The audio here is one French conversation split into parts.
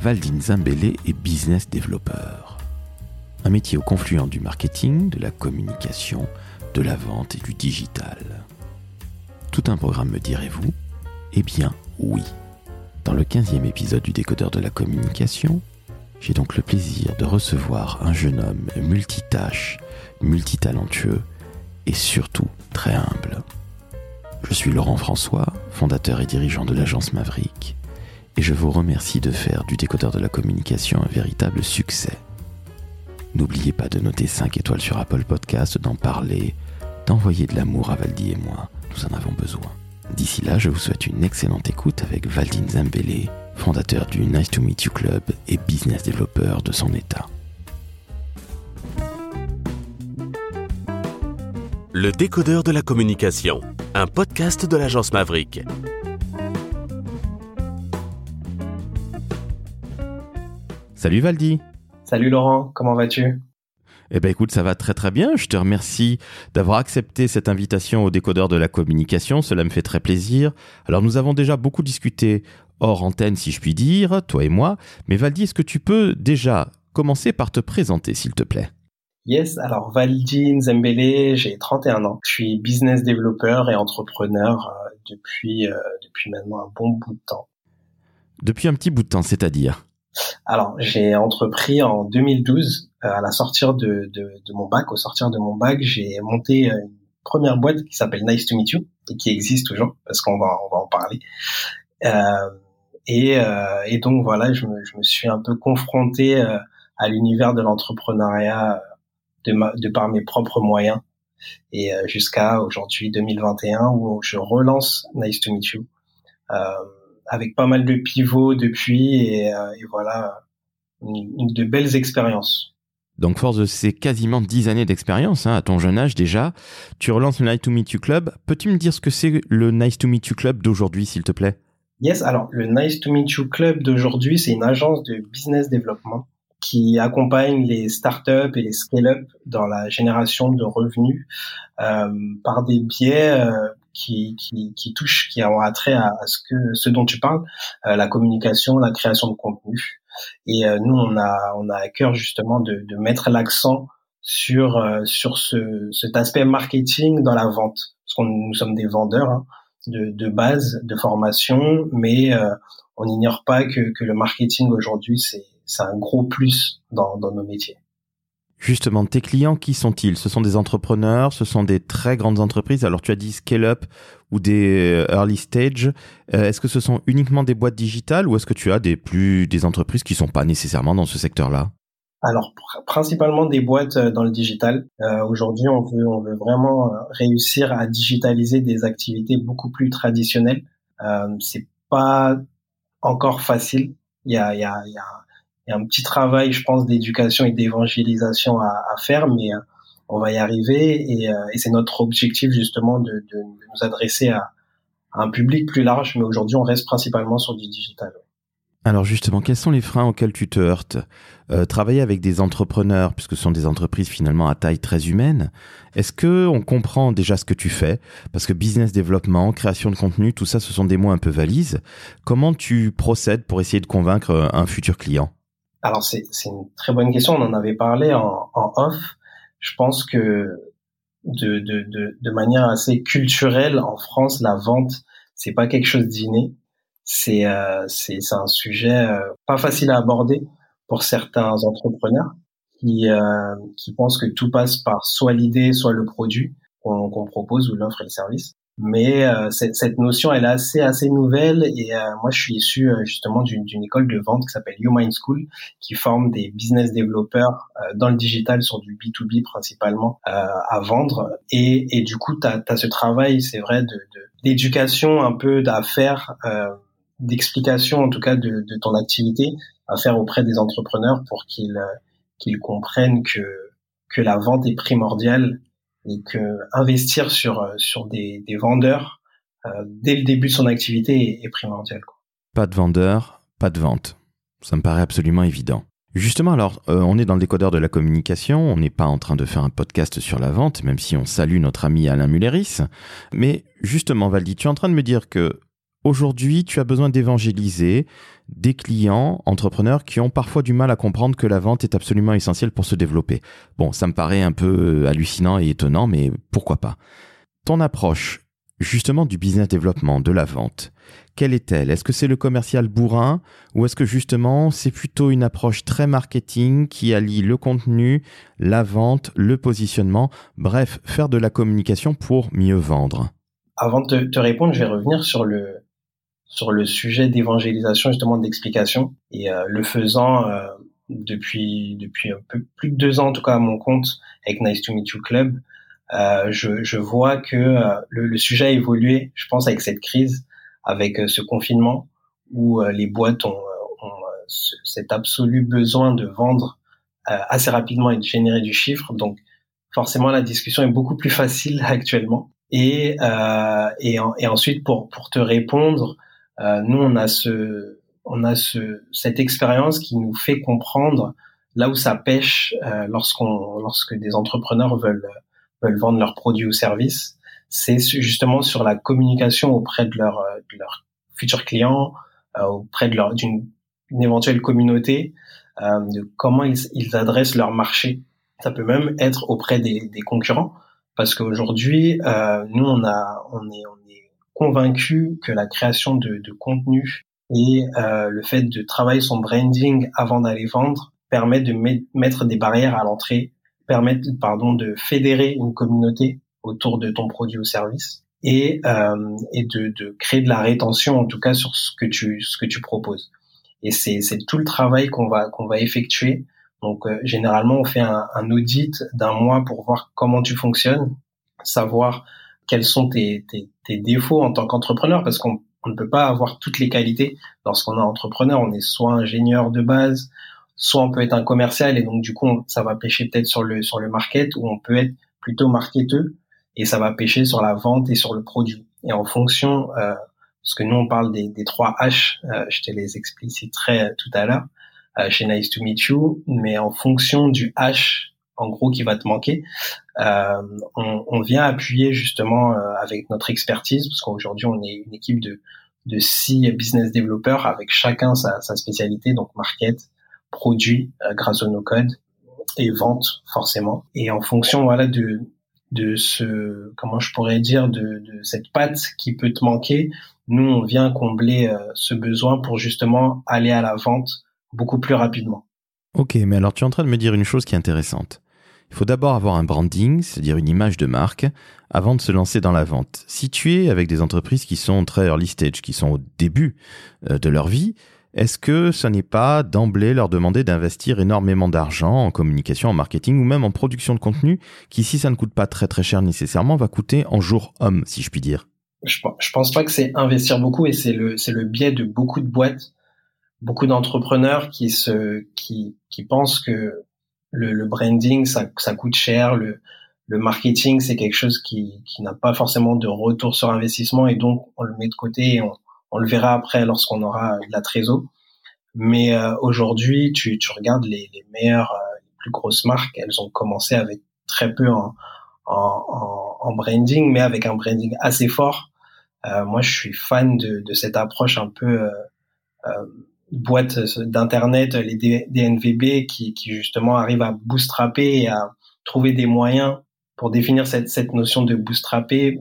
Valdine Zambélé est business développeur. Un métier au confluent du marketing, de la communication, de la vente et du digital. Tout un programme me direz-vous? Eh bien, oui. Dans le 15e épisode du décodeur de la communication, j'ai donc le plaisir de recevoir un jeune homme multitâche, multitalentueux et surtout très humble. Je suis Laurent François, fondateur et dirigeant de l'agence Maverick, et je vous remercie de faire du décodeur de la communication un véritable succès. N'oubliez pas de noter 5 étoiles sur Apple Podcast, d'en parler, d'envoyer de l'amour à Valdi et moi, nous en avons besoin. D'ici là, je vous souhaite une excellente écoute avec Valdine Zambele, fondateur du Nice to Meet You Club et business développeur de son état. Le décodeur de la communication, un podcast de l'agence Maverick. Salut Valdi Salut Laurent, comment vas-tu? Eh ben écoute, ça va très très bien. Je te remercie d'avoir accepté cette invitation au décodeur de la communication. Cela me fait très plaisir. Alors nous avons déjà beaucoup discuté hors antenne, si je puis dire, toi et moi. Mais Valdi, est-ce que tu peux déjà commencer par te présenter, s'il te plaît? Yes, alors Valdi Zembele, j'ai 31 ans. Je suis business développeur et entrepreneur euh, depuis, euh, depuis maintenant un bon bout de temps. Depuis un petit bout de temps, c'est-à-dire? Alors, j'ai entrepris en 2012, euh, à la sortie de, de, de, mon bac, au sortir de mon bac, j'ai monté une première boîte qui s'appelle Nice to Meet You et qui existe toujours parce qu'on va on va en parler. Euh, et, euh, et, donc voilà, je me, je me, suis un peu confronté euh, à l'univers de l'entrepreneuriat de, de par mes propres moyens et euh, jusqu'à aujourd'hui 2021 où je relance Nice to Meet You. Euh, avec pas mal de pivots depuis et, euh, et voilà, une, de belles expériences. Donc, force de ces quasiment dix années d'expérience, hein, à ton jeune âge déjà, tu relances le Nice to Meet You Club. Peux-tu me dire ce que c'est le Nice to Meet You Club d'aujourd'hui, s'il te plaît? Yes, alors le Nice to Meet You Club d'aujourd'hui, c'est une agence de business développement qui accompagne les startups et les scale-up dans la génération de revenus euh, par des biais euh, qui, qui, qui touchent, qui ont attrait à, ce que ce dont tu parles, euh, la communication, la création de contenu. Et euh, nous, on a on a à cœur justement de, de mettre l'accent sur euh, sur ce, cet aspect marketing dans la vente, parce qu'on nous sommes des vendeurs hein, de, de base, de formation, mais on n'ignore pas que, que le marketing aujourd'hui c'est un gros plus dans, dans nos métiers. Justement, tes clients, qui sont-ils? Ce sont des entrepreneurs, ce sont des très grandes entreprises. Alors tu as dit scale-up ou des euh, early stage. Euh, est-ce que ce sont uniquement des boîtes digitales ou est-ce que tu as des plus des entreprises qui sont pas nécessairement dans ce secteur-là? Alors principalement des boîtes euh, dans le digital. Aujourd'hui, on veut on veut vraiment réussir à digitaliser des activités beaucoup plus traditionnelles. C'est pas encore facile. Il y a il y a, il y a y a un petit travail, je pense, d'éducation et d'évangélisation à, faire, mais euh, on va y arriver et, euh, et c'est notre objectif justement de, nous adresser à, à, un public plus large, mais aujourd'hui on reste principalement sur du digital. Alors justement, quels sont les freins auxquels tu te heurtes? Euh, Travailler avec des entrepreneurs, puisque ce sont des entreprises finalement à taille très humaine, est-ce que on comprend déjà ce que tu fais? Parce que business développement, création de contenu, tout ça, ce sont des mots un peu valises. Comment tu procèdes pour essayer de convaincre un futur client? Alors c'est une très bonne question. On en avait parlé en, off. Je pense que de, de, de, de, manière assez culturelle en France, la vente c'est pas quelque chose d'inné. C'est euh, c'est un sujet euh, pas facile à aborder pour certains entrepreneurs qui euh, qui pensent que tout passe par soit l'idée, soit le produit qu'on propose ou l'offre et le service mais euh, cette, notion elle est assez assez nouvelle et euh, moi je suis issu euh, justement d'une école de vente qui s'appelle YouMind School qui forme des business développeurs dans le digital sur du B2B principalement à vendre. Et, et du coup tu as, ce travail c'est vrai de d'éducation un peu d'affaires d'explication en tout cas de, de, ton activité à faire auprès des entrepreneurs pour qu'ils qu'ils comprennent que que la vente est primordiale et que investir sur euh, sur des, vendeurs euh, dès le début de son activité est, primordial. Pas de vendeur, pas de vente. Ça me paraît absolument évident. Justement, alors, euh, on est dans le décodeur de la communication, on n'est pas en train de faire un podcast sur la vente, même si on salue notre ami Alain Mulleris. Mais justement, Valdi, tu es en train de me dire que Aujourd'hui, tu as besoin d'évangéliser des clients, entrepreneurs qui ont parfois du mal à comprendre que la vente est absolument essentielle pour se développer. Bon, ça me paraît un peu euh, hallucinant et étonnant, mais pourquoi pas? Ton approche, justement, du business développement, de la vente, quelle est-elle? Est-ce que c'est le commercial bourrin ou est-ce que justement c'est plutôt une approche très marketing qui allie le contenu, la vente, le positionnement, bref, faire de la communication pour mieux vendre Avant de te répondre, je vais revenir sur le, sur le sujet d'évangélisation, justement d'explication. Et euh, le faisant euh, depuis depuis un peu plus de deux ans, en tout cas à mon compte, avec Nice to Meet You Club, euh, je, je, vois que euh, le, le, sujet a évolué, je pense, avec cette crise, avec euh, ce confinement, où les boîtes ont, ont cet absolu besoin de vendre assez rapidement et de générer du chiffre. Donc, forcément, la discussion est beaucoup plus facile actuellement. Et, et, et ensuite, pour, pour te répondre, euh, nous, on a ce, on a ce, cette expérience qui nous fait comprendre là où ça pêche euh, lorsqu'on, lorsque des entrepreneurs veulent veulent vendre leurs produits ou services. C'est justement sur la communication auprès de leurs de leurs futurs clients, euh, auprès de leur d'une éventuelle communauté, de comment ils, ils adressent leur marché. Ça peut même être auprès des, des concurrents, parce qu'aujourd'hui, euh, nous, on a, on est, convaincu que la création de, de contenu et euh, le fait de travailler son branding avant d'aller vendre permet de mettre des barrières à l'entrée, permet pardon de fédérer une communauté autour de ton produit ou service et, euh, et de, de, créer de la rétention en tout cas sur ce que tu ce que tu proposes. Et c'est tout le travail qu'on va qu'on va effectuer. Donc euh, généralement on fait un, un audit d'un mois pour voir comment tu fonctionnes, savoir quels sont tes, tes, tes défauts en tant qu'entrepreneur parce qu'on ne peut pas avoir toutes les qualités lorsqu'on est entrepreneur. On est soit ingénieur de base, soit on peut être un commercial et donc du coup ça va pêcher peut-être sur le sur le market ou on peut être plutôt marketeux et ça va pêcher sur la vente et sur le produit. Et en fonction, euh, parce que nous on parle des, des trois H, euh, je te les expliciterai tout à l'heure euh, chez Nice to Meet You, mais en fonction du H en gros qui va te manquer. Euh, on, vient appuyer justement euh, avec notre expertise, parce qu'aujourd'hui on est une équipe de, six business développeurs avec chacun sa, spécialité, donc market, produit euh, grâce au no-code et vente forcément. Et en fonction voilà de de ce comment je pourrais dire de, de cette patte qui peut te manquer, nous on vient combler ce besoin pour justement aller à la vente beaucoup plus rapidement. Ok, mais alors tu es en train de me dire une chose qui est intéressante. Il faut d'abord avoir un branding, c'est-à-dire une image de marque, avant de se lancer dans la vente. Si tu es avec des entreprises qui sont très early stage, qui sont au début euh, de leur vie, est-ce que ce n'est pas d'emblée leur demander d'investir énormément d'argent en communication, en marketing ou même en production de contenu qui, si ça ne coûte pas très très cher nécessairement, va coûter en jour homme, si je puis dire? Je, je pense pas que c'est investir beaucoup et c'est le, le biais de beaucoup de boîtes, beaucoup d'entrepreneurs qui qui, qui pensent que le, le branding, ça, ça coûte cher. Le, le marketing, c'est quelque chose qui, qui n'a pas forcément de retour sur investissement et donc on le met de côté et on, on le verra après lorsqu'on aura de la trésor. Mais euh, aujourd'hui, tu, tu regardes les, les meilleures, euh, les plus grosses marques, elles ont commencé avec très peu en, en, en, branding, mais avec un branding assez fort. Euh, moi, je suis fan de, de cette approche un peu euh, euh boîtes d'internet, les DNVB, qui, qui justement arrivent à bootstrapper et à trouver des moyens pour définir cette, cette notion de bootstrapper,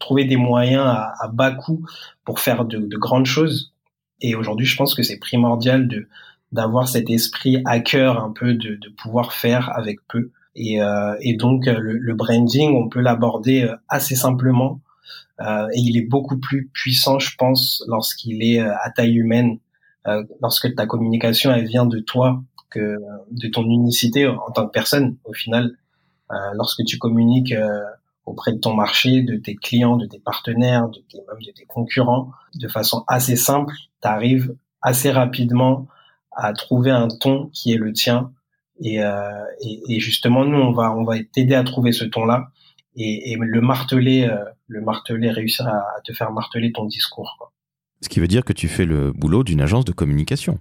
trouver des moyens à, à bas coût pour faire de, de grandes choses. Et aujourd'hui, je pense que c'est primordial de d'avoir cet esprit hacker un peu de, de pouvoir faire avec peu. Et, euh, et donc le, le, branding, on peut l'aborder euh, assez simplement. Euh, et il est beaucoup plus puissant, je pense, lorsqu'il est euh, à taille humaine euh, lorsque ta communication elle vient de toi, que de ton unicité en tant que personne. Au final, euh, lorsque tu communiques euh, auprès de ton marché, de tes clients, de tes partenaires, de tes, même de tes concurrents, de façon assez simple, tu arrives assez rapidement à trouver un ton qui est le tien. Et, euh, et, et, justement, nous, on va, on va t'aider à trouver ce ton-là et, et, le marteler, euh, le marteler, réussir à, à, te faire marteler ton discours. Quoi. Ce qui veut dire que tu fais le boulot d'une agence de communication.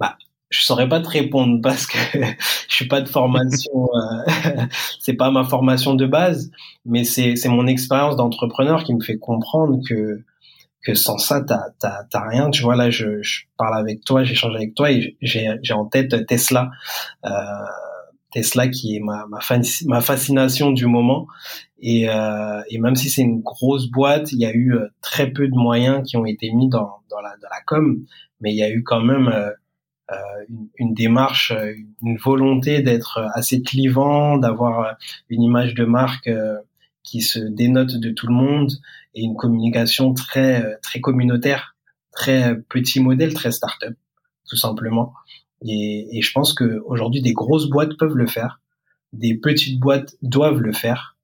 Bah, je saurais pas te répondre parce que je suis pas de formation, euh, c'est pas ma formation de base, mais c'est mon expérience d'entrepreneur qui me fait comprendre que que sans ça, t'as rien. Tu vois là, je, je parle avec toi, j'échange avec toi et j'ai j'ai en tête Tesla. Euh, Tesla qui est ma fascination du moment et, euh, et même si c'est une grosse boîte, il y a eu euh, très peu de moyens qui ont été mis dans la com, mais il y a eu quand même euh, euh une, démarche, une volonté d'être assez clivant, d'avoir une image de marque qui se dénote de tout le monde et une communication très très communautaire, très petit modèle, très start-up, tout simplement. Et, je pense que aujourd'hui des grosses boîtes peuvent le faire, des petites boîtes doivent le faire.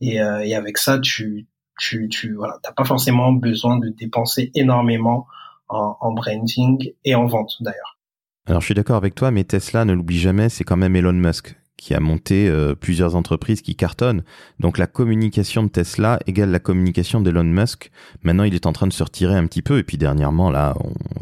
Et, euh, et avec ça, tu tu tu voilà, t'as pas forcément besoin de dépenser énormément en, en branding et en vente d'ailleurs. Alors je suis d'accord avec toi, mais Tesla, ne l'oublie jamais, c'est quand même Elon Musk qui a monté euh, plusieurs entreprises qui cartonnent. Donc la communication de Tesla égale la communication d'Elon Musk. Maintenant, il est en train de se retirer un petit peu. Et puis dernièrement, là,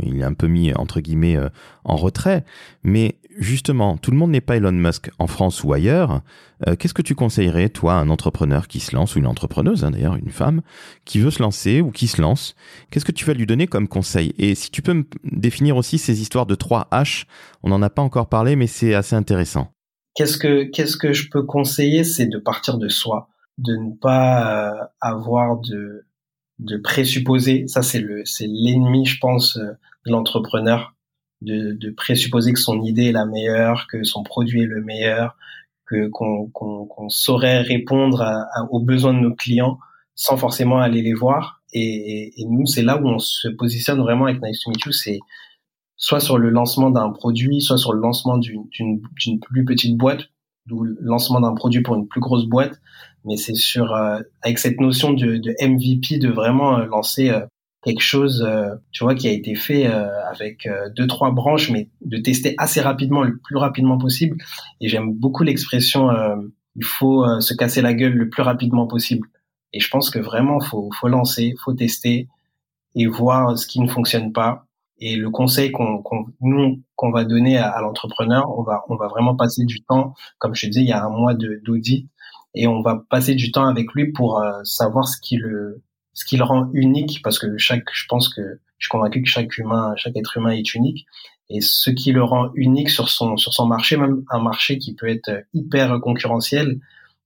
il est un peu mis entre guillemets euh, en retrait. Mais justement, tout le monde n'est pas Elon Musk en France ou ailleurs. Euh, qu'est-ce que tu conseillerais, toi, un entrepreneur qui se lance, ou une entrepreneuse, hein, d'ailleurs, une femme, qui veut se lancer ou qui se lance? Qu'est-ce que tu vas lui donner comme conseil? Et si tu peux me définir aussi ces histoires de 3 H, on n'en a pas encore parlé, mais c'est assez intéressant. Qu'est-ce que qu'est-ce que je peux conseiller, c'est de partir de soi, de ne pas euh, avoir de de présupposer. Ça c'est le c'est l'ennemi, je pense, euh, de l'entrepreneur, de, de présupposer que son idée est la meilleure, que son produit est le meilleur, que qu'on qu'on saurait répondre aux besoins de nos clients sans forcément aller les voir. Et, et, nous, c'est là où on se positionne vraiment avec Nice to c'est soit sur le lancement d'un produit, soit sur le lancement d'une plus petite boîte, ou le lancement d'un produit pour une plus grosse boîte. Mais c'est sur euh, avec cette notion de, de MVP de vraiment euh, lancer euh, quelque chose, tu vois, qui a été fait avec deux trois branches, mais de tester assez rapidement, le plus rapidement possible. Et j'aime beaucoup l'expression il faut se casser la gueule le plus rapidement possible. Et je pense que vraiment faut faut lancer, faut tester et voir ce qui ne fonctionne pas et le conseil qu'on nous qu'on va donner à, l'entrepreneur, on va on va vraiment passer du temps, comme je te disais, il y a un mois d'audit, et on va passer du temps avec lui pour euh, savoir ce qui le ce qui le rend unique, parce que chaque, je pense que je suis convaincu que chaque humain, chaque être humain est unique, et ce qui le rend unique sur son sur son marché, même un marché qui peut être hyper concurrentiel,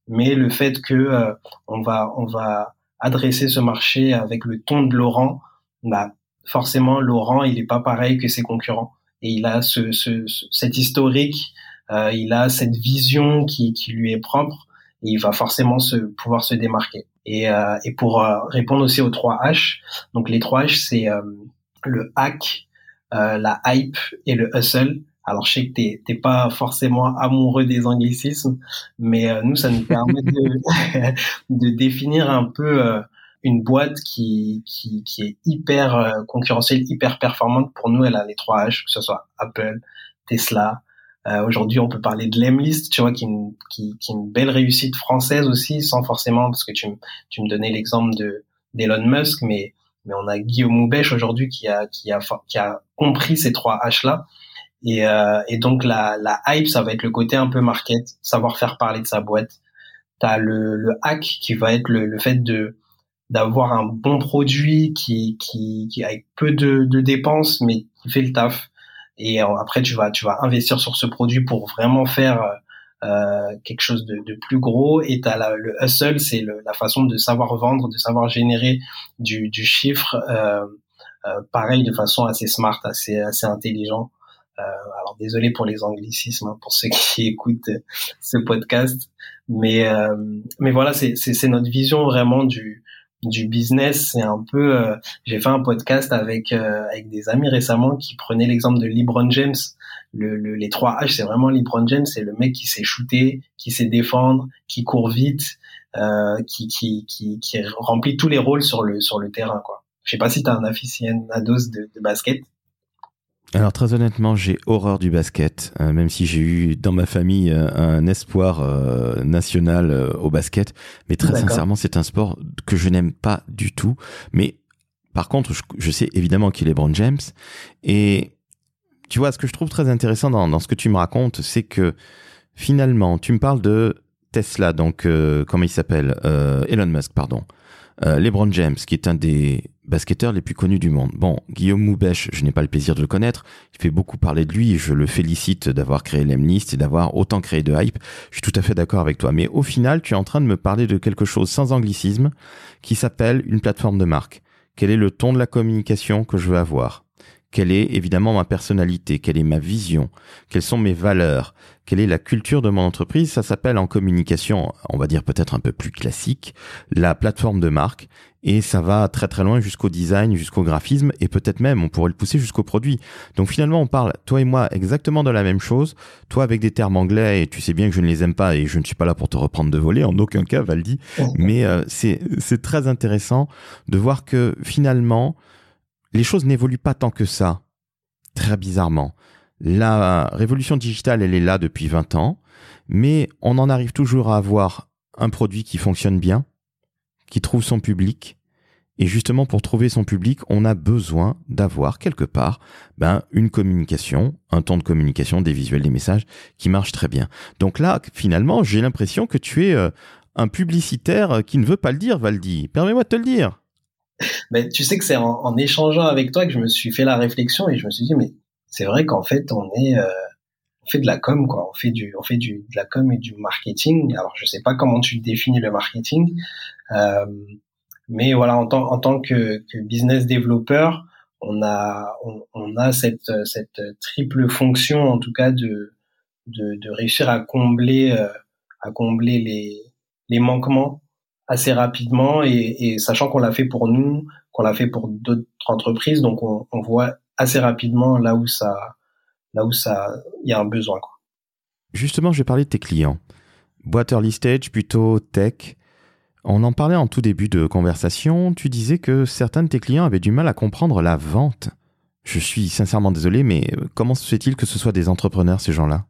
mais le fait que euh, on va on va adresser ce marché avec le ton de Laurent, bah forcément Laurent il est pas pareil que ses concurrents et il a ce, ce, cet historique, euh, il a cette vision qui, qui lui est propre et il va forcément se pouvoir se démarquer. Et, euh, et pour euh, répondre aussi aux trois H, donc les trois H c'est euh, le hack, euh, la hype et le hustle. Alors je sais que t'es t'es pas forcément amoureux des anglicismes, mais nous ça nous permet de, de définir un peu une boîte qui, qui, qui est hyper euh, concurrentielle, hyper performante. Pour nous, elle a les trois H, que ce soit Apple, Tesla. Euh, Aujourd'hui, on peut parler de Lemlist, tu vois, qui, qui, qui est une belle réussite française aussi, sans forcément, parce que tu, tu me donnais l'exemple de d'Elon Musk, mais mais on a Guillaume Moubèche aujourd'hui qui a qui a qui a compris ces trois H là. Et, euh, et donc la, la hype, ça va être le côté un peu market, savoir faire parler de sa boîte. T'as le, le hack qui va être le, le fait de d'avoir un bon produit qui, qui, qui avec peu de, de dépenses mais qui fait le taf. Et euh, après tu vas tu vas investir sur ce produit pour vraiment faire euh, quelque chose de, de, plus gros. Et t'as la, le hustle c'est la façon de savoir vendre de savoir générer du, du chiffre euh, euh, pareil de façon assez smart assez assez intelligent. Euh, alors désolé pour les anglicismes hein, pour ceux qui écoutent ce podcast. Mais euh, mais voilà c'est c'est notre vision vraiment du du business, c'est un peu. Euh, j'ai fait un podcast avec euh, avec des amis récemment qui prenaient l'exemple de LeBron James. Le, les trois H, c'est vraiment LeBron James, c'est le mec qui sait shooter, qui sait défendre, qui court vite, euh, qui, qui qui qui remplit tous les rôles sur le sur le terrain quoi. Je sais pas si tu un aficionados de, de basket. Alors très honnêtement, j'ai horreur du basket, euh, même si j'ai eu dans ma famille euh, un espoir euh, national au basket. Mais très sincèrement, c'est un sport que je n'aime pas du tout. Mais par contre, je, sais évidemment qu'il est Brown James. Et tu vois, ce que je trouve très intéressant dans, dans ce que tu me racontes, c'est que finalement, tu me parles de Tesla, donc comment il s'appelle Elon Musk, pardon. Euh, LeBron James, qui est un des basketteurs les plus connus du monde. Bon, Guillaume Moubèche, je n'ai pas le plaisir de le connaître. Il fait beaucoup parler de lui et je le félicite d'avoir créé l'Emlist et d'avoir autant créé de hype. Je suis tout à fait d'accord avec toi. Mais au final, tu es en train de me parler de quelque chose sans anglicisme qui s'appelle une plateforme de marque. Quel est le ton de la communication que je veux avoir? Quelle est évidemment ma personnalité, quelle est ma vision, quelles sont mes valeurs, quelle est la culture de mon entreprise? Ça s'appelle en communication, on va dire peut-être un peu plus classique, la plateforme de marque. Et ça va très très loin jusqu'au design, jusqu'au graphisme et peut-être même on pourrait le pousser jusqu'au produit. Donc finalement on parle, toi et moi, exactement de la même chose. Toi avec des termes anglais et tu sais bien que je ne les aime pas et je ne suis pas là pour te reprendre de voler, en aucun cas Valdi. Mais euh, c'est très intéressant de voir que finalement les choses n'évoluent pas tant que ça, très bizarrement. La révolution digitale, elle est là depuis 20 ans, mais on en arrive toujours à avoir un produit qui fonctionne bien, qui trouve son public, et justement, pour trouver son public, on a besoin d'avoir quelque part ben, une communication, un ton de communication, des visuels, des messages qui marchent très bien. Donc là, finalement, j'ai l'impression que tu es euh, un publicitaire qui ne veut pas le dire, Valdi. Permets-moi de te le dire. Mais tu sais que c'est en, échangeant avec toi que je me suis fait la réflexion et je me suis dit mais c'est vrai qu'en fait on est euh, on fait de la com quoi, on fait du on fait du de la com et du marketing. Alors je sais pas comment tu définis le marketing, euh, mais voilà en tant en tant que, que business développeur, on a on, on, a cette cette triple fonction en tout cas de de, de réussir à combler euh, à combler les les manquements assez rapidement et, et sachant qu'on l'a fait pour nous, qu'on l'a fait pour d'autres entreprises, donc on, on, voit assez rapidement là où ça, là où ça, il y a un besoin. Quoi. Justement, je vais parler de tes clients. Boîte early stage, plutôt tech. On en parlait en tout début de conversation. Tu disais que certains de tes clients avaient du mal à comprendre la vente. Je suis sincèrement désolé, mais euh, comment se fait-il que ce soit des entrepreneurs, ces gens-là?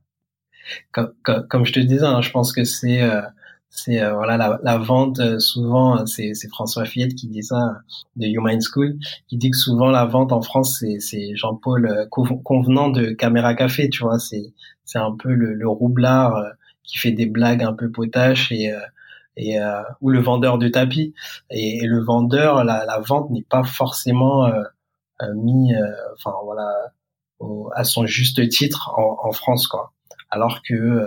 Comme, comme, je te disais, hein, je pense que c'est euh, c'est euh, voilà la, la vente euh, souvent c'est François Fillette qui dit ça de Human School qui dit que souvent la vente en France c'est c'est Jean-Paul euh, convenant de Caméra Café tu vois c'est c'est un peu le, le, roublard qui fait des blagues un peu potaches et et ou le vendeur de tapis. Et, le vendeur la, la vente n'est pas forcément mis enfin voilà à son juste titre en, en France quoi. Alors que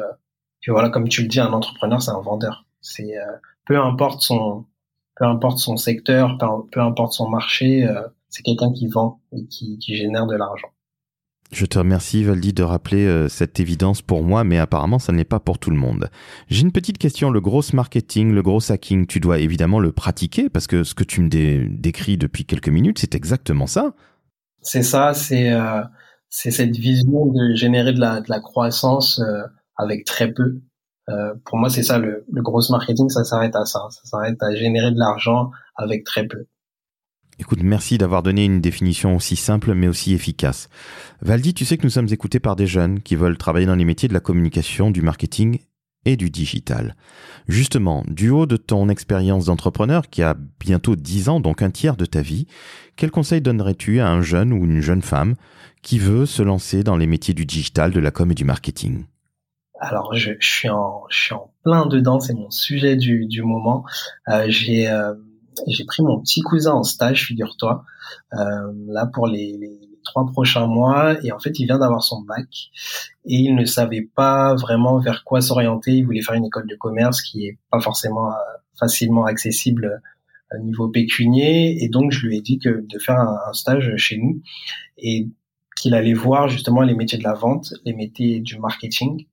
que voilà, comme tu le dis, un entrepreneur, c'est un vendeur. C'est euh, peu importe son peu importe son secteur, peu, importe son marché, euh, c'est quelqu'un qui vend et qui, qui génère de l'argent. Je te remercie Valdi de rappeler euh, cette évidence pour moi, mais apparemment ça n'est pas pour tout le monde. J'ai une petite question, le gros marketing, le gros hacking, tu dois évidemment le pratiquer parce que ce que tu me décris depuis quelques minutes, c'est exactement ça. C'est ça, c'est euh, c'est cette vision de générer de la, de la croissance euh, avec très peu. Euh, pour moi, c'est ça le, le gros marketing, ça s'arrête à ça. Ça s'arrête à générer de l'argent avec très peu. Écoute, merci d'avoir donné une définition aussi simple mais aussi efficace. Valdi, tu sais que nous sommes écoutés par des jeunes qui veulent travailler dans les métiers de la communication, du marketing et du digital. Justement, du haut de ton expérience d'entrepreneur qui a bientôt 10 ans, donc un tiers de ta vie, quel conseil donnerais-tu à un jeune ou une jeune femme qui veut se lancer dans les métiers du digital, de la com et du marketing? Alors je, suis en plein dedans, c'est mon sujet du, moment. Euh, j'ai euh, j'ai pris mon petit cousin en stage, figure-toi, euh, là pour les, les, trois prochains mois, et en fait il vient d'avoir son bac et il ne savait pas vraiment vers quoi s'orienter. Il voulait faire une école de commerce qui est pas forcément facilement accessible au niveau pécunier, et donc je lui ai dit de faire un stage chez nous et qu'il allait voir justement les métiers de la vente, les métiers du marketing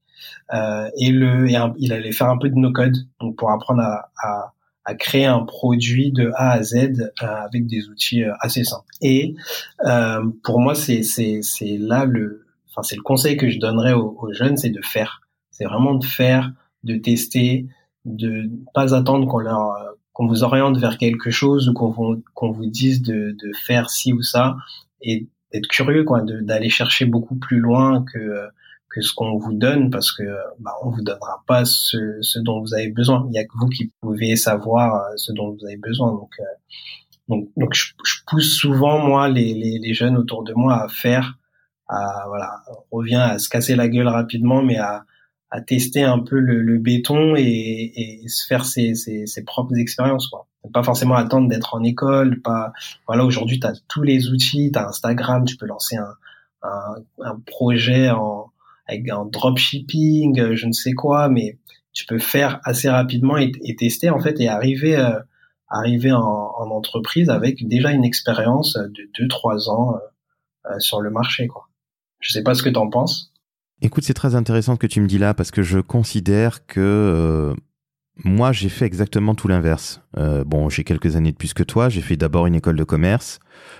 euh, et le il allait faire un peu de no code donc pour apprendre à, à, à créer un produit de A à Z euh, avec des outils euh, assez simples. Et pour moi, c'est c'est c'est là le enfin c'est le conseil que je donnerais aux, aux jeunes, c'est de faire. C'est vraiment de faire, de tester, de pas attendre qu'on leur qu'on vous oriente vers quelque chose ou qu'on vous, qu'on vous dise de, de faire ci ou ça et d'être curieux quoi d'aller chercher beaucoup plus loin que que ce qu'on vous donne parce que bah, on vous donnera pas ce, ce dont vous avez besoin. Il y a que vous qui pouvez savoir euh, ce dont vous avez besoin. Donc, euh, donc, donc je, je, pousse souvent moi les, les, les, jeunes autour de moi à faire, à voilà, on revient à se casser la gueule rapidement, mais à, à tester un peu le, le béton et, et, se faire ses, ses, ses propres expériences. Quoi. pas forcément attendre d'être en école. Pas voilà, aujourd'hui tu as tous les outils, tu as Instagram, tu peux lancer un, un, un projet en avec un dropshipping, je ne sais quoi, mais tu peux faire assez rapidement et, tester en fait et arriver euh, arriver en, en, entreprise avec déjà une expérience de 2-3 ans euh, euh, sur le marché quoi. Je sais pas ce que tu en penses. Écoute, c'est très intéressant ce que tu me dis là parce que je considère que euh, moi j'ai fait exactement tout l'inverse. Euh, bon, j'ai quelques années de plus que toi. J'ai fait d'abord une école de commerce.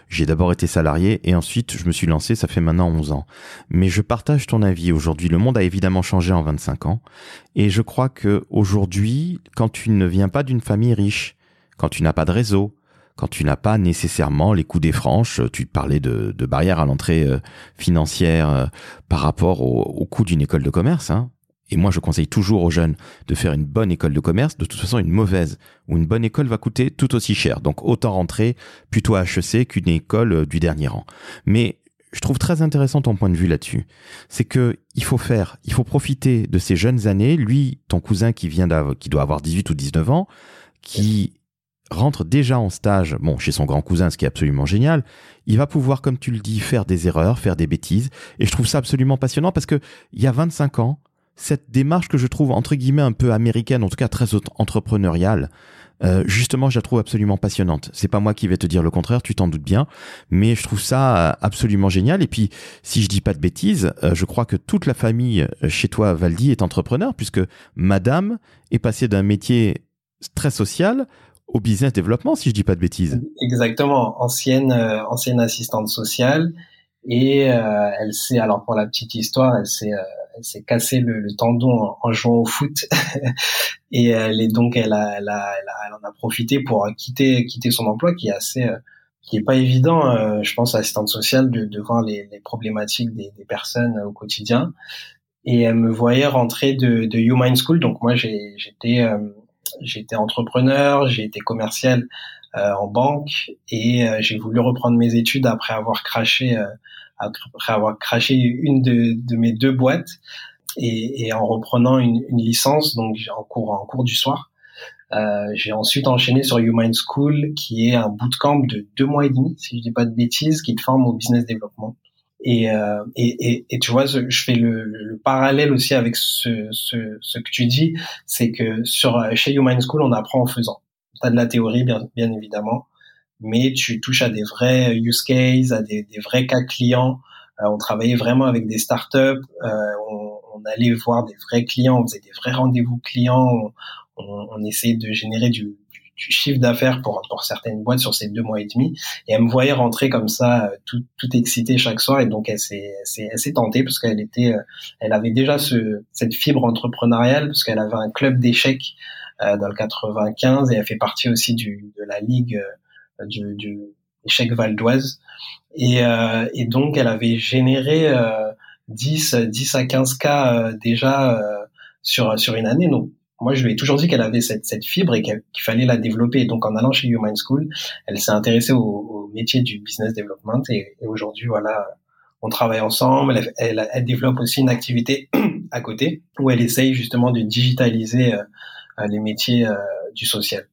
J'ai d'abord été salarié et ensuite je me suis lancé. Ça fait maintenant 11 ans. Mais je partage ton avis. Aujourd'hui, le monde a évidemment changé en 25 ans et je crois que aujourd'hui, quand tu ne viens pas d'une famille riche, quand tu n'as pas de réseau, quand tu n'as pas nécessairement les coups des franches, tu parlais de, barrières à l'entrée euh, financière euh, par rapport au, coût d'une école de commerce. Hein. Et moi, je conseille toujours aux jeunes de faire une bonne école de commerce. De toute façon, une mauvaise ou une bonne école va coûter tout aussi cher. Donc, autant rentrer plutôt à HEC qu'une école euh, du dernier rang. Mais je trouve très intéressant ton point de vue là-dessus. C'est que il faut faire, il faut profiter de ces jeunes années. Lui, ton cousin qui vient d'avoir, qui doit avoir 18 ou 19 ans, qui rentre déjà en stage, bon, chez son grand cousin, ce qui est absolument génial, il va pouvoir, comme tu le dis, faire des erreurs, faire des bêtises. Et je trouve ça absolument passionnant parce que il y a 25 ans, cette démarche que je trouve entre guillemets un peu américaine, en tout cas très entrepreneuriale, euh, justement, je la trouve absolument passionnante. C'est pas moi qui vais te dire le contraire, tu t'en doutes bien, mais je trouve ça euh, absolument génial. Et puis, si je dis pas de bêtises, euh, je crois que toute la famille chez toi, Valdi, est entrepreneur, puisque Madame est passée d'un métier très social au business développement, si je dis pas de bêtises. Exactement, ancienne ancienne assistante sociale et elle s'est alors pour la petite histoire, elle s'est s'est cassé le, tendon en, jouant au foot. Et elle est donc elle a, elle a, elle en a profité pour quitter quitter son emploi qui est assez qui est pas évident, je pense, assistante sociale, de, de voir les, les problématiques des, des, personnes au quotidien. Et elle me voyait rentrer de, de Human School, donc moi j'étais j'ai été entrepreneur, j'ai été commercial euh, en banque. Et euh, j'ai voulu reprendre mes études après avoir craché euh, après avoir craché une de, de mes deux boîtes et, et en reprenant une, une, licence donc en cours en cours du soir. Euh, j'ai ensuite enchaîné sur Human School, qui est un bootcamp de deux mois et demi, si je dis pas de bêtises, qui te forme au business développement. Et, euh, et, et, et, tu vois, je fais le, le, parallèle aussi avec ce, ce, ce que tu dis, c'est que sur chez Human School, on apprend en faisant. Tu as de la théorie, bien, bien évidemment, mais tu touches à des vrais use cases, à des, des vrais cas clients. Euh, on travaillait vraiment avec des startups, euh, on, on, allait voir des vrais clients, on faisait des vrais rendez-vous clients, on, on, on essayait de générer du, du chiffre d'affaires pour, pour certaines boîtes sur ces deux mois et demi. Et elle me voyait rentrer comme ça, euh, tout, tout excitée chaque soir. Et donc, elle s'est, elle s'est tentée parce qu'elle était, euh, elle avait déjà ce, cette fibre entrepreneuriale parce qu'elle avait un club d'échecs euh, dans le 95 et elle fait partie aussi du, de la ligue euh, du, du échec Val d'Oise. Et, euh, et donc, elle avait généré 10, 10 à 15 cas déjà sur, sur une année. Donc, moi, je lui ai toujours dit qu'elle avait cette, cette fibre et qu'il fallait la développer. Donc, en allant chez Human School, elle s'est intéressée au, au, métier du business development et, et aujourd'hui, voilà, on travaille ensemble. Elle, elle, elle, développe aussi une activité à côté où elle essaye justement de digitaliser euh, les métiers euh, du social.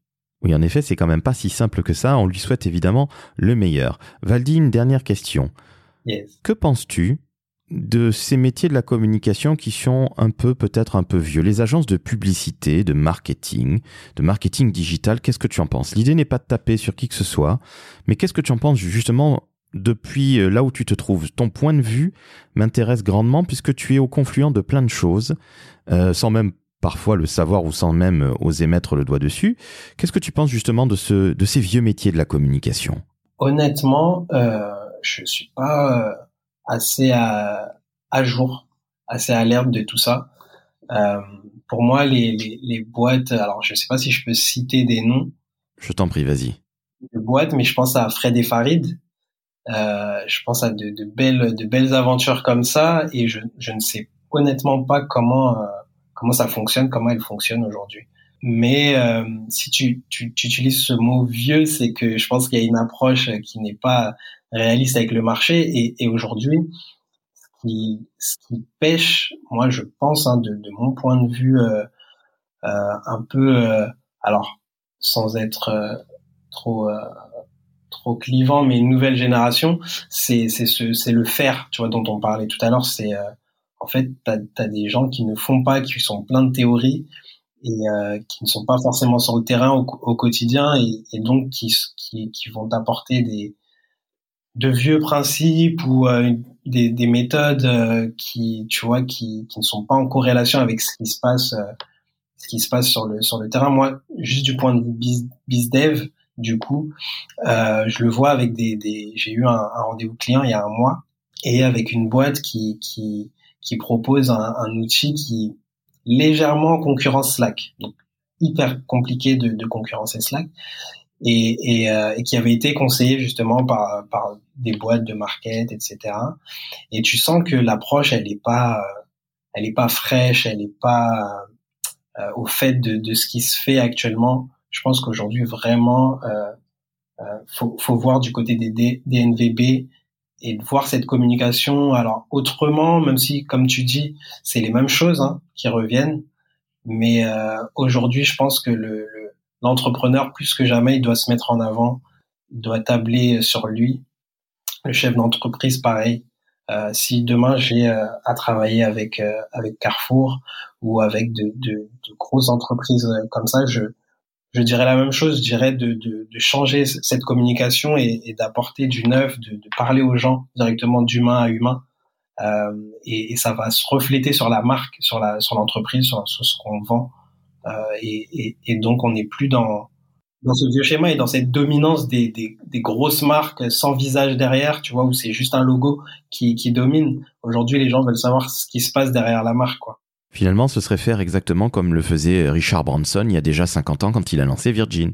Oui, en effet, c'est quand même pas si simple que ça. On lui souhaite évidemment le meilleur. Valdi, une dernière question. Yes. Que penses-tu de ces métiers de la communication qui sont un peu peut-être un peu vieux, les agences de publicité, de marketing, de marketing digital, qu'est-ce que tu en penses? L'idée n'est pas de taper sur qui que ce soit, mais qu'est-ce que tu en penses justement depuis euh, là où tu te trouves? Ton point de vue m'intéresse grandement puisque tu es au confluent de plein de choses, euh, sans même parfois le savoir ou sans même euh, oser mettre le doigt dessus. Qu'est-ce que tu penses justement de, ce, de ces vieux métiers de la communication? Honnêtement, euh, je suis pas assez à, à jour, assez alerte de tout ça. Euh, pour moi, les, les, les, boîtes, alors je sais pas si je peux citer des noms. Je t'en prie, vas-y. De boîtes, mais je pense à Fred et Farid. Euh, je pense à de, de, belles, de belles aventures comme ça, et je, je ne sais honnêtement pas comment euh, comment ça fonctionne, comment elles fonctionnent aujourd'hui. Mais euh, si tu, tu, tu, utilises ce mot vieux, c'est que je pense qu'il y a une approche qui n'est pas réaliste avec le marché. Et, et aujourd'hui, ce qui, ce qui pêche, moi je pense, hein, de, de, mon point de vue, euh, euh, un peu, euh, alors sans être trop trop clivant, mais une nouvelle génération, c'est c'est c'est le faire, tu vois, dont on parlait tout à l'heure. C'est en fait, t'as as des gens qui ne font pas, qui sont pleins de théories et qui ne sont pas forcément sur le terrain au, quotidien et, donc qui, vont apporter des de vieux principes ou des, des méthodes euh, qui, tu vois, qui, ne sont pas en corrélation avec ce qui se passe, euh, ce qui se passe sur le terrain. Moi, juste du point de vue biz, dev, du coup, euh, je le vois avec des, j'ai eu un, rendez-vous client il y a un mois et avec une boîte qui qui propose un, un outil qui légèrement concurrence Slack, donc hyper compliqué de, de concurrencer Slack et, et, euh, et, qui avait été conseillé justement par, par des boîtes de market, etc. Et tu sens que l'approche, elle est pas, euh, elle est pas fraîche, elle est pas euh, au fait de, de, ce qui se fait actuellement. Je pense qu'aujourd'hui vraiment, euh, faut, faut voir du côté des DNVB et de voir cette communication alors autrement, même si comme tu dis, c'est les mêmes choses hein, qui reviennent. Mais aujourd'hui, je pense que le, le l'entrepreneur, plus que jamais, il doit se mettre en avant, il doit tabler sur lui. Le chef d'entreprise, pareil. Euh, si demain j'ai euh, à travailler avec euh, avec Carrefour ou avec de, de, de grosses entreprises comme ça, je je dirais la même chose. Je dirais de, de, de changer cette communication et, et d'apporter du neuf, de, de, parler aux gens directement d'humain à humain. Et, et, ça va se refléter sur la marque, sur la sur l'entreprise, sur, sur, ce qu'on vend. Euh, et, et, donc on n'est plus dans dans ce vieux schéma et dans cette dominance des, des, des, grosses marques sans visage derrière, tu vois, où c'est juste un logo qui, qui domine. Aujourd'hui, les gens veulent savoir ce qui se passe derrière la marque, quoi. Finalement, ce serait faire exactement comme le faisait Richard Branson il y a déjà 50 ans quand il a lancé Virgin.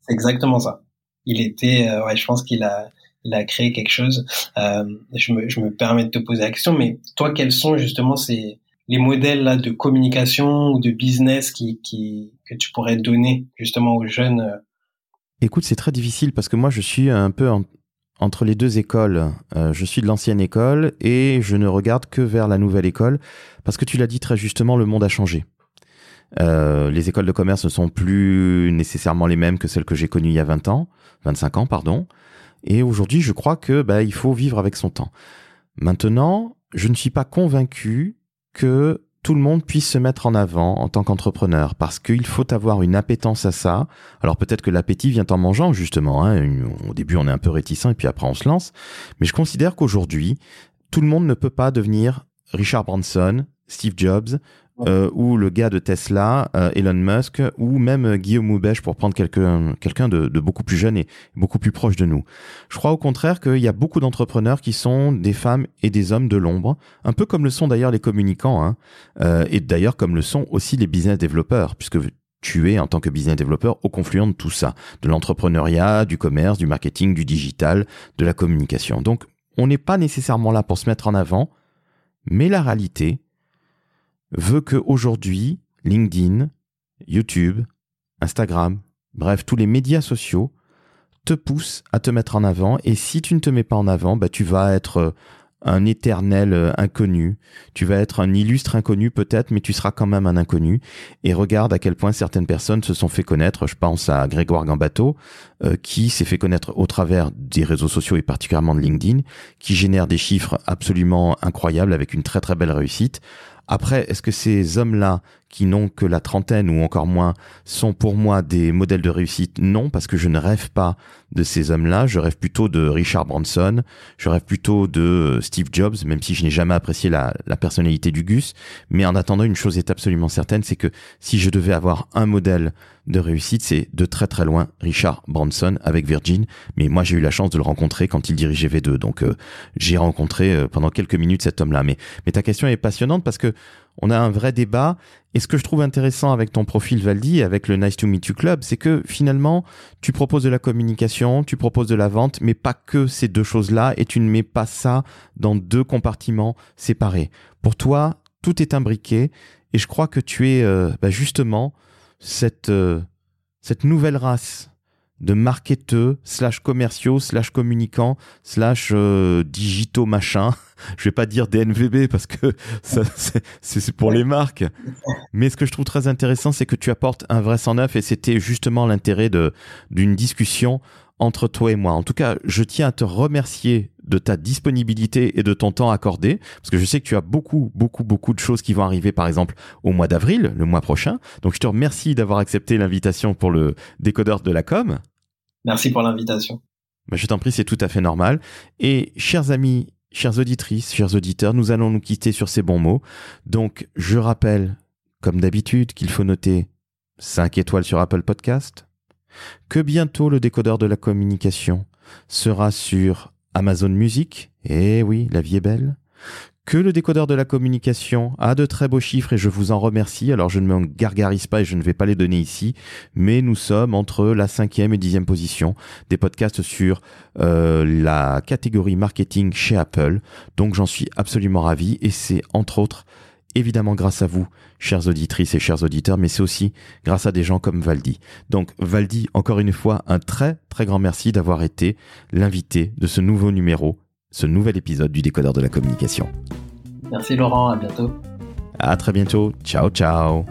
C'est exactement ça. Il était, euh, ouais, je pense qu'il a, il a créé quelque chose. Euh, je, me, je me permets de te poser la question, mais toi, quels sont justement ces, les modèles là de communication ou de business qui, qui que tu pourrais donner justement aux jeunes euh? Écoute, c'est très difficile parce que moi je suis un peu entre les deux écoles. Euh, je suis de l'ancienne école et je ne regarde que vers la nouvelle école parce que tu l'as dit très justement, le monde a changé. Euh, les écoles de commerce ne sont plus nécessairement les mêmes que celles que j'ai connues il y a 20 ans, 25 ans, pardon. Et aujourd'hui, je crois que bah, il faut vivre avec son temps. Maintenant, je ne suis pas convaincu que tout le monde puisse se mettre en avant en tant qu'entrepreneur parce qu'il faut avoir une appétence à ça. Alors peut-être que l'appétit vient en mangeant justement. Hein. Au début on est un peu réticent et puis après on se lance. Mais je considère qu'aujourd'hui tout le monde ne peut pas devenir Richard Branson, Steve Jobs, euh, ou le gars de Tesla, euh, Elon Musk, ou même euh, Guillaume Moubèche pour prendre quelqu'un de, de, beaucoup plus jeune et beaucoup plus proche de nous. Je crois au contraire qu'il y a beaucoup d'entrepreneurs qui sont des femmes et des hommes de l'ombre, un peu comme le sont d'ailleurs les communicants, hein, euh, et d'ailleurs comme le sont aussi les business développeurs, puisque tu es en tant que business développeur au confluent de tout ça, de l'entrepreneuriat, du commerce, du marketing, du digital, de la communication. Donc on n'est pas nécessairement là pour se mettre en avant, mais la réalité, veut que aujourd'hui, LinkedIn, YouTube, Instagram, bref, tous les médias sociaux te poussent à te mettre en avant. Et si tu ne te mets pas en avant, bah, tu vas être euh, un éternel euh, inconnu. Tu vas être un illustre inconnu peut-être, mais tu seras quand même un inconnu. Et regarde à quel point certaines personnes se sont fait connaître. Je pense à Grégoire Gambato, euh, qui s'est fait connaître au travers des réseaux sociaux et particulièrement de LinkedIn, qui génère des chiffres absolument incroyables avec une très très belle réussite. Après, est-ce que ces hommes-là, qui n'ont que la trentaine ou encore moins, sont pour moi des modèles de réussite? Non, parce que je ne rêve pas de ces hommes-là. Je rêve plutôt de Richard Branson. Je rêve plutôt de Steve Jobs, même si je n'ai jamais apprécié la, personnalité du Gus. Mais en attendant, une chose est absolument certaine, c'est que si je devais avoir un modèle de réussite, c'est de très très loin Richard Branson avec Virgin. Mais moi, j'ai eu la chance de le rencontrer quand il dirigeait V2. Donc, euh, j'ai rencontré euh, pendant quelques minutes cet homme-là. Mais, ta question est passionnante parce que on a un vrai débat. Et ce que je trouve intéressant avec ton profil Valdi, avec le Nice to Meet You Club, c'est que finalement, tu proposes de la communication, tu proposes de la vente, mais pas que ces deux choses-là, et tu ne mets pas ça dans deux compartiments séparés. Pour toi, tout est imbriqué, et je crois que tu es euh, bah, justement cette, euh, cette nouvelle race de marketeux, slash commerciaux, slash communicants, slash euh, digitaux machin. Je vais pas dire DNVB parce que c'est pour les marques. Mais ce que je trouve très intéressant, c'est que tu apportes un vrai 109 et c'était justement l'intérêt d'une discussion entre toi et moi. En tout cas, je tiens à te remercier de ta disponibilité et de ton temps accordé, parce que je sais que tu as beaucoup, beaucoup, beaucoup de choses qui vont arriver, par exemple, au mois d'avril, le mois prochain. Donc, je te remercie d'avoir accepté l'invitation pour le décodeur de la com. Merci pour l'invitation. Ben, je t'en prie, c'est tout à fait normal. Et chers amis, chères auditrices, chers auditeurs, nous allons nous quitter sur ces bons mots. Donc, je rappelle, comme d'habitude, qu'il faut noter 5 étoiles sur Apple Podcast, que bientôt le décodeur de la communication sera sur Amazon Music, eh oui, la vie est belle, que le décodeur de la communication a de très beaux chiffres et je vous en remercie. Alors je ne me gargarise pas et je ne vais pas les donner ici, mais nous sommes entre la cinquième et dixième position des podcasts sur euh, la catégorie marketing chez Apple. Donc j'en suis absolument ravi et c'est entre autres évidemment grâce à vous, chères auditrices et chers auditeurs, mais c'est aussi grâce à des gens comme Valdi. Donc Valdi, encore une fois, un très très grand merci d'avoir été l'invité de ce nouveau numéro, ce nouvel épisode du décodeur de la communication. Merci Laurent, à bientôt. À très bientôt. Ciao ciao.